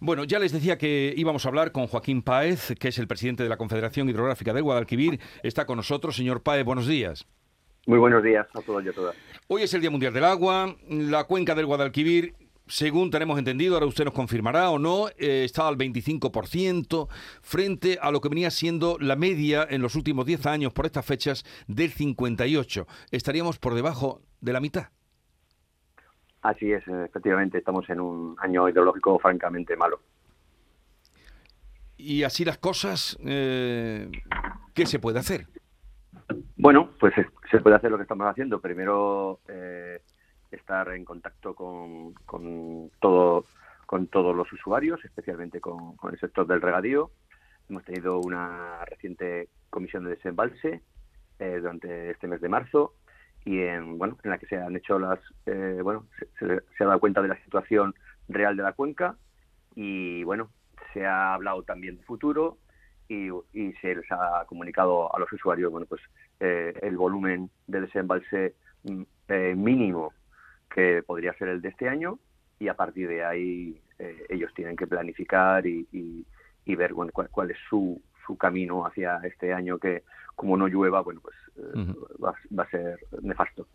Bueno, ya les decía que íbamos a hablar con Joaquín Páez, que es el presidente de la Confederación Hidrográfica del Guadalquivir. Está con nosotros. Señor Páez, buenos días. Muy buenos días a todos y a todas. Hoy es el Día Mundial del Agua. La cuenca del Guadalquivir, según tenemos entendido, ahora usted nos confirmará o no, eh, está al 25% frente a lo que venía siendo la media en los últimos 10 años por estas fechas del 58%. Estaríamos por debajo de la mitad. Así es, efectivamente, estamos en un año hidrológico francamente malo. Y así las cosas, eh, ¿qué se puede hacer? Bueno, pues se puede hacer lo que estamos haciendo. Primero, eh, estar en contacto con, todo, con todos los usuarios, especialmente con, el sector del regadío. Hemos tenido una reciente comisión de desembalse eh, durante este mes de marzo y en, bueno, en la que se han hecho las, eh, bueno, se, ha dado cuenta de la situación real de la cuenca y, bueno, se ha hablado también de futuro y, se les ha comunicado a los usuarios, bueno, pues eh, el volumen de desembalse mm, eh, mínimo que podría ser el de este año y a partir de ahí ellos tienen que planificar y, ver bueno, cuál, es su, su camino hacia este año que como no llueva, bueno, pues eh, va, a ser nefasto.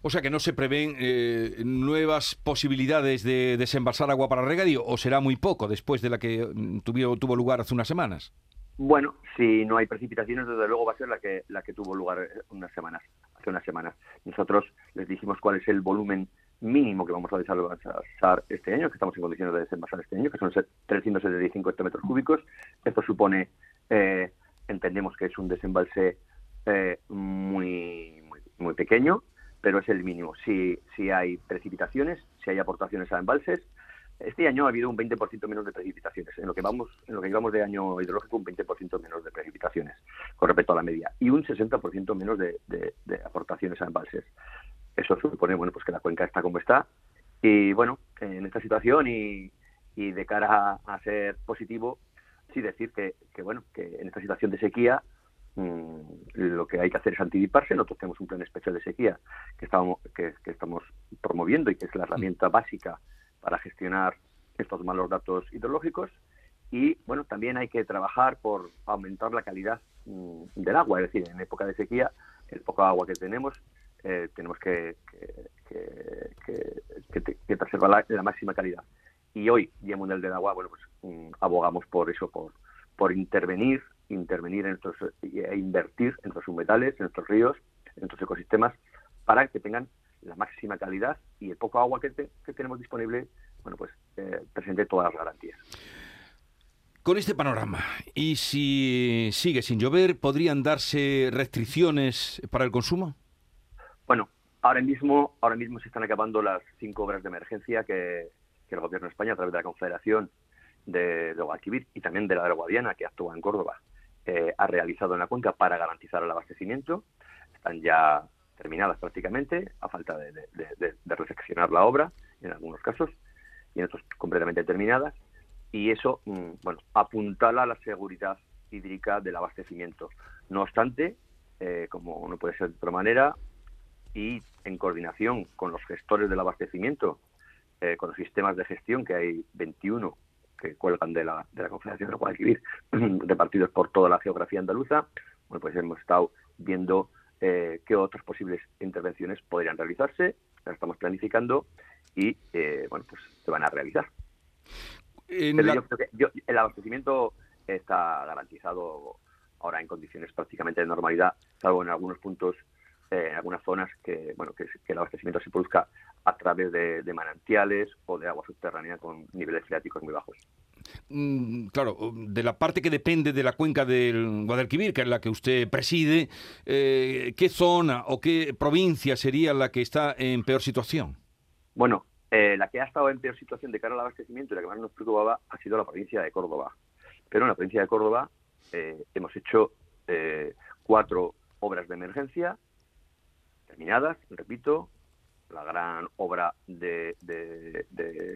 O sea que no se prevén eh, nuevas posibilidades de desembalsar agua para regadío o será muy poco después de la que mm, tuvo lugar hace unas semanas. Bueno, si no hay precipitaciones, desde luego va a ser la que la que tuvo lugar eh, unas semanas, hace unas semanas. Nosotros les dijimos cuál es el volumen mínimo que vamos a desembalsar este año, que estamos en condiciones de desembalsar este año, que son 375 hectómetros cúbicos. Esto supone eh, entendemos que es un desembalse eh, muy, muy, pequeño, pero es el mínimo. Si, si hay precipitaciones, si hay aportaciones a embalses, este año ha habido un 20% menos de precipitaciones. En lo que vamos, en lo que llevamos de año hidrológico, un 20% menos de precipitaciones con respecto a la media y un 60% menos de, aportaciones a embalses. Eso supone, bueno, pues que la cuenca está como está. Y bueno, en esta situación y, de cara a ser positivo, sí decir que, bueno, que en esta situación de sequía mm, lo que hay que hacer es anticiparse. Nosotros tenemos un plan especial de sequía que estamos, que, estamos promoviendo y que es la herramienta básica para gestionar estos malos datos hidrológicos. Y bueno, también hay que trabajar por aumentar la calidad mm, del agua, es decir, en época de sequía, el poco agua que tenemos, eh, tenemos que, que, preservar la máxima calidad y hoy, Día Mundial del Agua, bueno, pues mm, abogamos por eso, por, por intervenir, intervenir en nuestros, e invertir en nuestros humedales, en nuestros ríos, en nuestros ecosistemas, para que tengan la máxima calidad y el poco agua que, tenemos disponible, bueno, pues eh, presente todas las garantías. Con este panorama, y si sigue sin llover, ¿podrían darse restricciones para el consumo? Bueno, ahora mismo, ahora mismo se están acabando las cinco obras de emergencia que, que el Gobierno de España, a través de la Confederación de, Guadalquivir y también de la de Guadiana, que actúa en Córdoba, eh, ha realizado en la cuenca para garantizar el abastecimiento. Están ya terminadas prácticamente, a falta de, de, reflexionar la obra, en algunos casos, y en otros completamente terminadas. Y eso, mm, bueno, apuntala la seguridad hídrica del abastecimiento. No obstante, eh, como no puede ser de otra manera, y en coordinación con los gestores del abastecimiento eh, con los sistemas de gestión, que hay 21 que cuelgan de la, de la Confederación de Guadalquivir, repartidos por toda la geografía andaluza, bueno, pues hemos estado viendo eh, qué otras posibles intervenciones podrían realizarse, las estamos planificando y, eh, bueno, pues se van a realizar. el abastecimiento está garantizado ahora en condiciones prácticamente de normalidad, salvo en algunos puntos, en algunas zonas que, bueno, que el abastecimiento se produzca a través de, manantiales o de agua subterránea con niveles freáticos muy bajos. Mm, claro, de la parte que depende de la cuenca del Guadalquivir, que es la que usted preside, eh, ¿qué zona o qué provincia sería la que está en peor situación? Bueno, eh, la que ha estado en peor situación de cara al abastecimiento y la que más nos preocupaba ha sido la provincia de Córdoba. Pero en la provincia de Córdoba eh, hemos hecho cuatro obras de emergencia terminadas, repito, la gran obra de,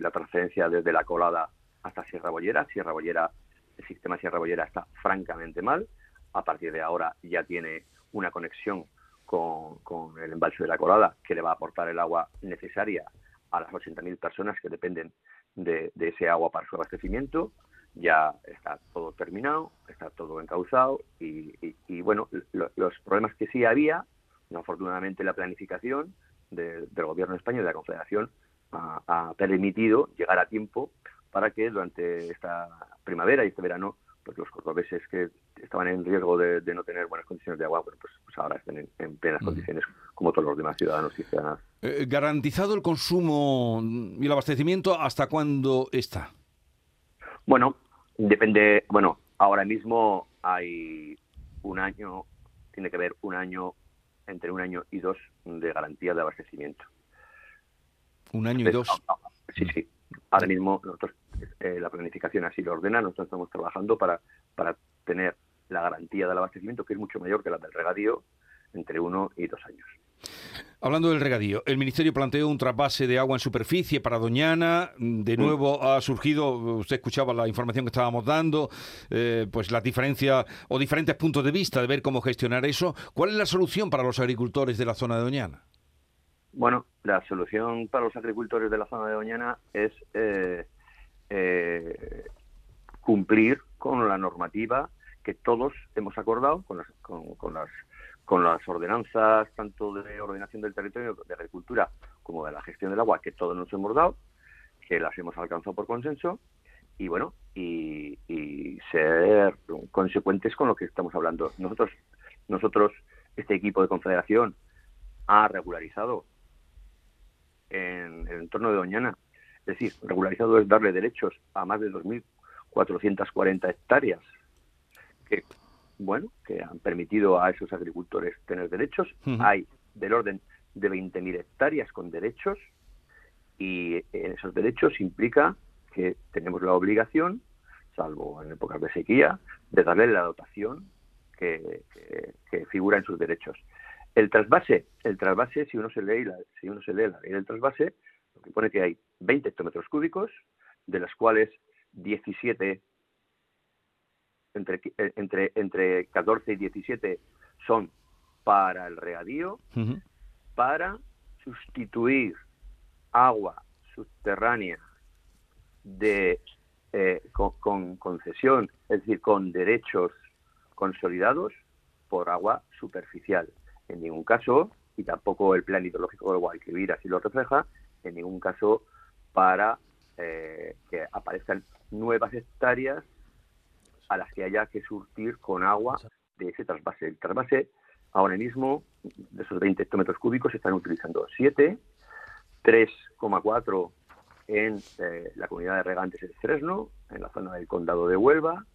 la transferencia desde la colada hasta Sierra Bollera. Sierra Bollera, el sistema Sierra Bollera está francamente mal. A partir de ahora ya tiene una conexión con, el embalse de la colada que le va a aportar el agua necesaria a las 80.000 personas que dependen de, ese agua para su abastecimiento. Ya está todo terminado, está todo encauzado y, bueno, los problemas que sí había, afortunadamente la planificación del Gobierno de España y de la Confederación ha, permitido llegar a tiempo para que durante esta primavera y este verano pues los cordobeses que estaban en riesgo de, no tener buenas condiciones de agua, pues, pues ahora estén en, plenas condiciones como todos los demás ciudadanos y ciudadanas. Eh, ¿Garantizado el consumo y el abastecimiento hasta cuándo está? Bueno, depende, bueno, ahora mismo hay un año, tiene que haber un año, entre un año y dos de garantía de abastecimiento. Un año y dos. Ah, ah, sí, sí. Ahora mismo nosotros eh, la planificación así lo ordena, nosotros estamos trabajando para, para tener la garantía del abastecimiento, que es mucho mayor que la del regadío, entre uno y dos años. Hablando del regadío, el Ministerio planteó un trasvase de agua en superficie para Doñana. De nuevo ha surgido, usted escuchaba la información que estábamos dando, eh, pues las diferencias o diferentes puntos de vista de ver cómo gestionar eso. ¿Cuál es la solución para los agricultores de la zona de Doñana? Bueno, la solución para los agricultores de la zona de Doñana es eh, eh, cumplir con la normativa que todos hemos acordado con las, con, las con las ordenanzas tanto de ordenación del territorio de agricultura como de la gestión del agua que todos nos hemos dado que las hemos alcanzado por consenso y bueno y, ser consecuentes con lo que estamos hablando. Nosotros nosotros este equipo de confederación ha regularizado en el entorno de Doñana. Es decir, regularizado es darle derechos a más de 2.440 hectáreas que, bueno, que han permitido a esos agricultores tener derechos. Hay del orden de 20.000 hectáreas con derechos y esos derechos implica que tenemos la obligación, salvo en épocas de sequía, de darle la dotación que, figura en sus derechos. El trasvase, el trasvase, si uno se lee la, si uno se lee la ley del trasvase, lo que pone que hay 20 hectómetros cúbicos, de las cuales 17, entre, eh, entre, entre 14 y 17 son para el regadío, para sustituir agua subterránea de eh, con, concesión, es decir, con derechos consolidados por agua superficial. En ningún caso, y tampoco el plan hidrológico del Guadalquivir así lo refleja, en ningún caso para eh, que aparezcan nuevas hectáreas a las que haya que surtir con agua de ese trasvase. El trasvase, ahora mismo, de esos 20 hectómetros cúbicos, se están utilizando 7, 3,4 en eh, la comunidad de regantes de Fresno, en la zona del condado de Huelva,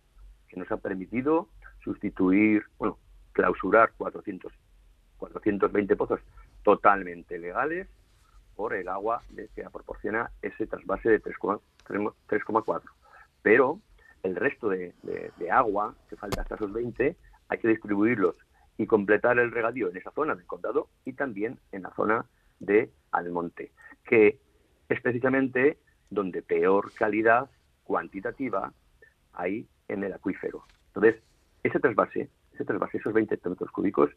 que nos ha permitido sustituir, bueno, clausurar 400, 420 pozos totalmente legales por el agua que proporciona ese trasvase de 3,4. Pero el resto de, agua que falta hasta esos 20 hay que distribuirlos y completar el regadío en esa zona del condado y también en la zona de Almonte, que es precisamente donde peor calidad cuantitativa hay en el acuífero. Entonces, ese trasvase, ese trasvase, esos 20 hectómetros cúbicos,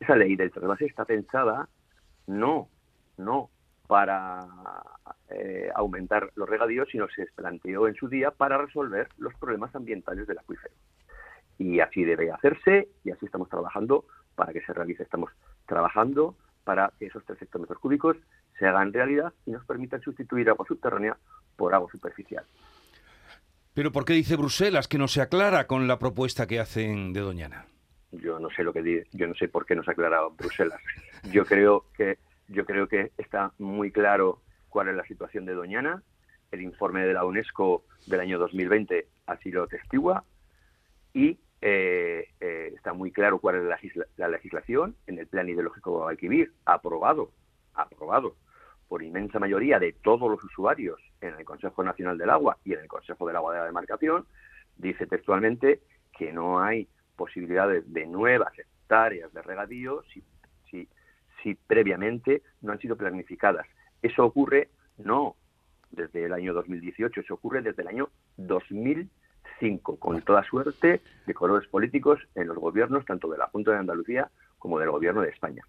esa ley del trasvase está pensada no no para eh, aumentar los regadíos, sino se planteó en su día para resolver los problemas ambientales del acuífero. Y así debe hacerse y así estamos trabajando para que se realice. Estamos trabajando para que esos tres hectómetros cúbicos se hagan realidad y nos permitan sustituir agua subterránea por agua superficial. Pero ¿por qué dice Bruselas que no se aclara con la propuesta que hacen de Doñana? Yo no sé lo que yo no sé por qué no se ha aclarado Bruselas. Yo creo que yo creo que está muy claro cuál es la situación de Doñana. El informe de la UNESCO del año 2020 así lo testigua y eh, eh, está muy claro cuál es la, legislación en el plan ideológico de Guadalquivir, aprobado, aprobado por inmensa mayoría de todos los usuarios en el Consejo Nacional del Agua y en el Consejo del Agua de la Demarcación, dice textualmente que no hay posibilidades de nuevas hectáreas de regadío si si previamente no han sido planificadas. Eso ocurre no desde el año 2018, eso ocurre desde el año 2005, con toda suerte de colores políticos en los gobiernos, tanto de la Junta de Andalucía como del gobierno de España.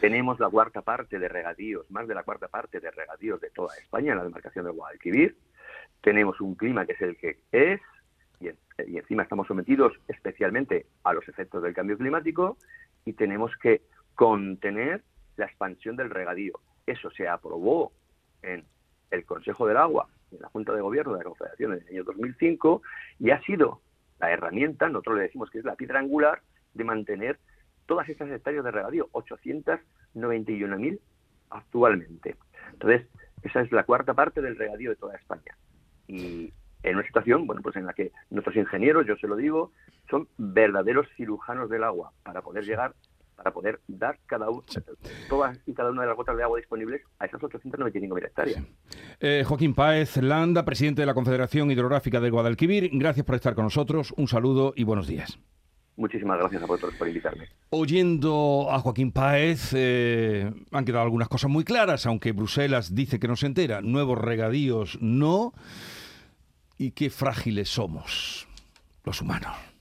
Tenemos la cuarta parte de regadíos, más de la cuarta parte de regadíos de toda España en la demarcación del Guadalquivir. Tenemos un clima que es el que es y, y encima estamos sometidos especialmente a los efectos del cambio climático y tenemos que contener la expansión del regadío. Eso se aprobó en el Consejo del Agua, en la Junta de Gobierno de la Confederación en el año 2005 y ha sido la herramienta, nosotros le decimos que es la piedra angular, de mantener todas estas hectáreas de regadío, 891.000 actualmente. Entonces, esa es la cuarta parte del regadío de toda España. Y en una situación, bueno, pues en la que nuestros ingenieros, yo se lo digo, son verdaderos cirujanos del agua para poder llegar para poder dar cada todas y cada una de las gotas de agua disponibles a esas 895.000 hectáreas. Eh, Joaquín Páez Landa, presidente de la Confederación Hidrográfica del Guadalquivir, gracias por estar con nosotros, un saludo y buenos días. Muchísimas gracias a vosotros por invitarme. Oyendo a Joaquín Páez, eh, han quedado algunas cosas muy claras, aunque Bruselas dice que no se entera. Nuevos regadíos no. Y qué frágiles somos los humanos.